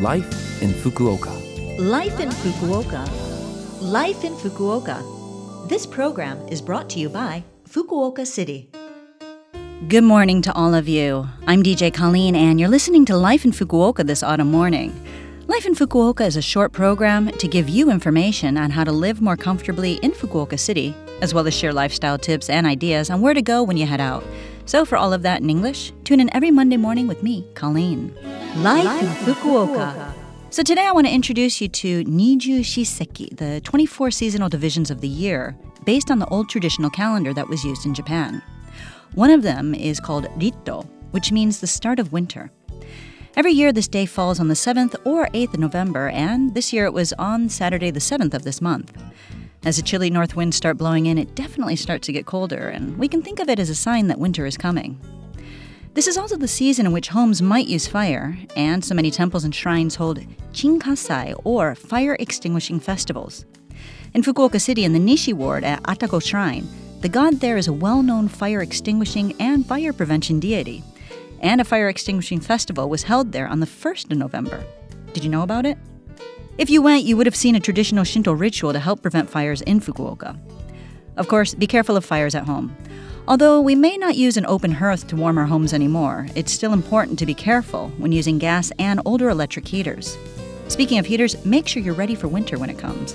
Life in Fukuoka. Life in Fukuoka. Life in Fukuoka. This program is brought to you by Fukuoka City. Good morning to all of you. I'm DJ Colleen, and you're listening to Life in Fukuoka this autumn morning. Life in Fukuoka is a short program to give you information on how to live more comfortably in Fukuoka City, as well as share lifestyle tips and ideas on where to go when you head out. So, for all of that in English, tune in every Monday morning with me, Colleen. Life, Life in Fukuoka. Fukuoka. So, today I want to introduce you to Nijushi Sekki, the 24 seasonal divisions of the year, based on the old traditional calendar that was used in Japan. One of them is called Ritto, which means the start of winter. Every year, this day falls on the 7th or 8th of November, and this year it was on Saturday, the 7th of this month. As the chilly north winds start blowing in, it definitely starts to get colder, and we can think of it as a sign that winter is coming. This is also the season in which homes might use fire, and so many temples and shrines hold chinkasai, or fire extinguishing festivals. In Fukuoka City, in the Nishi Ward at Atago Shrine, the god there is a well known fire extinguishing and fire prevention deity. And a fire extinguishing festival was held there on the 1st of November. Did you know about it? If you went, you would have seen a traditional Shinto ritual to help prevent fires in Fukuoka. Of course, be careful of fires at home. Although we may not use an open hearth to warm our homes anymore, it's still important to be careful when using gas and older electric heaters. Speaking of heaters, make sure you're ready for winter when it comes.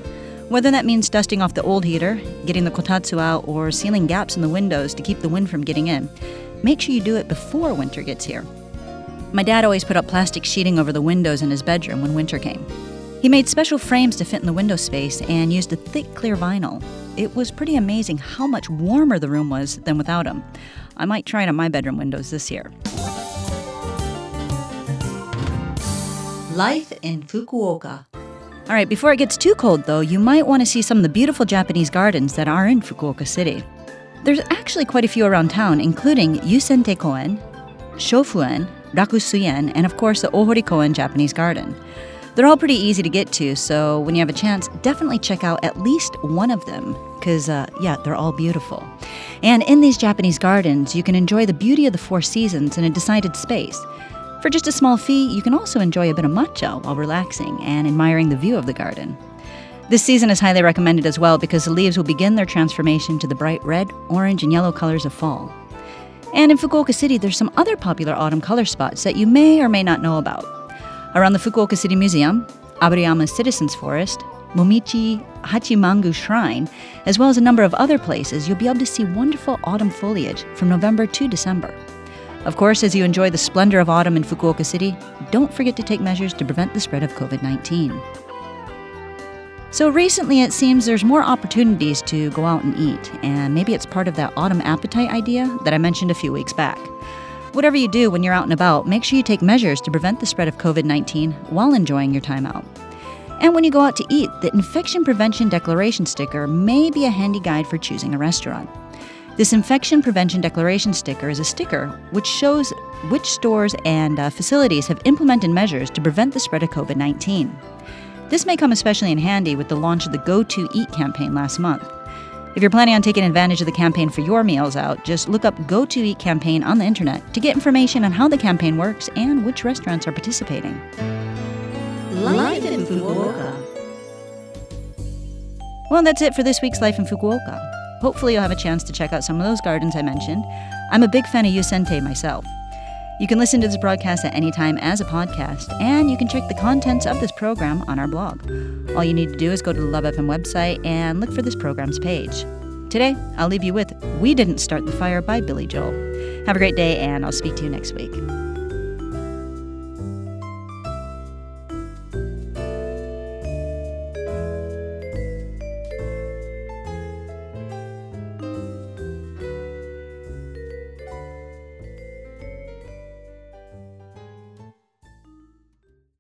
Whether that means dusting off the old heater, getting the kotatsu out, or sealing gaps in the windows to keep the wind from getting in, make sure you do it before winter gets here. My dad always put up plastic sheeting over the windows in his bedroom when winter came. He made special frames to fit in the window space and used a thick, clear vinyl. It was pretty amazing how much warmer the room was than without him. I might try it on my bedroom windows this year. Life in Fukuoka. All right, before it gets too cold, though, you might want to see some of the beautiful Japanese gardens that are in Fukuoka City. There's actually quite a few around town, including Yusentei Koen, Shofuen, Rakusuien, and of course the Ohori Koen Japanese Garden. They're all pretty easy to get to, so when you have a chance, definitely check out at least one of them, because, uh, yeah, they're all beautiful. And in these Japanese gardens, you can enjoy the beauty of the four seasons in a decided space. For just a small fee, you can also enjoy a bit of matcha while relaxing and admiring the view of the garden. This season is highly recommended as well because the leaves will begin their transformation to the bright red, orange, and yellow colors of fall. And in Fukuoka City, there's some other popular autumn color spots that you may or may not know about. Around the Fukuoka City Museum, Aburayama Citizens Forest, Momiji Hachimangu Shrine, as well as a number of other places, you'll be able to see wonderful autumn foliage from November to December. Of course, as you enjoy the splendor of autumn in Fukuoka City, don't forget to take measures to prevent the spread of COVID 19. So recently, it seems there's more opportunities to go out and eat, and maybe it's part of that autumn appetite idea that I mentioned a few weeks back. Whatever you do when you're out and about, make sure you take measures to prevent the spread of COVID 19 while enjoying your time out. And when you go out to eat, the Infection Prevention Declaration sticker may be a handy guide for choosing a restaurant. This Infection Prevention Declaration sticker is a sticker which shows which stores and uh, facilities have implemented measures to prevent the spread of COVID 19. This may come especially in handy with the launch of the Go To Eat campaign last month. If you're planning on taking advantage of the campaign for your meals out, just look up Go To Eat campaign on the internet to get information on how the campaign works and which restaurants are participating. Life in Fukuoka. Well, that's it for this week's Life in Fukuoka. Hopefully, you'll have a chance to check out some of those gardens I mentioned. I'm a big fan of Yusentei myself. You can listen to this broadcast at any time as a podcast, and you can check the contents of this program on our blog. All you need to do is go to the Love FM website and look for this program's page. Today, I'll leave you with We Didn't Start the Fire by Billy Joel. Have a great day, and I'll speak to you next week.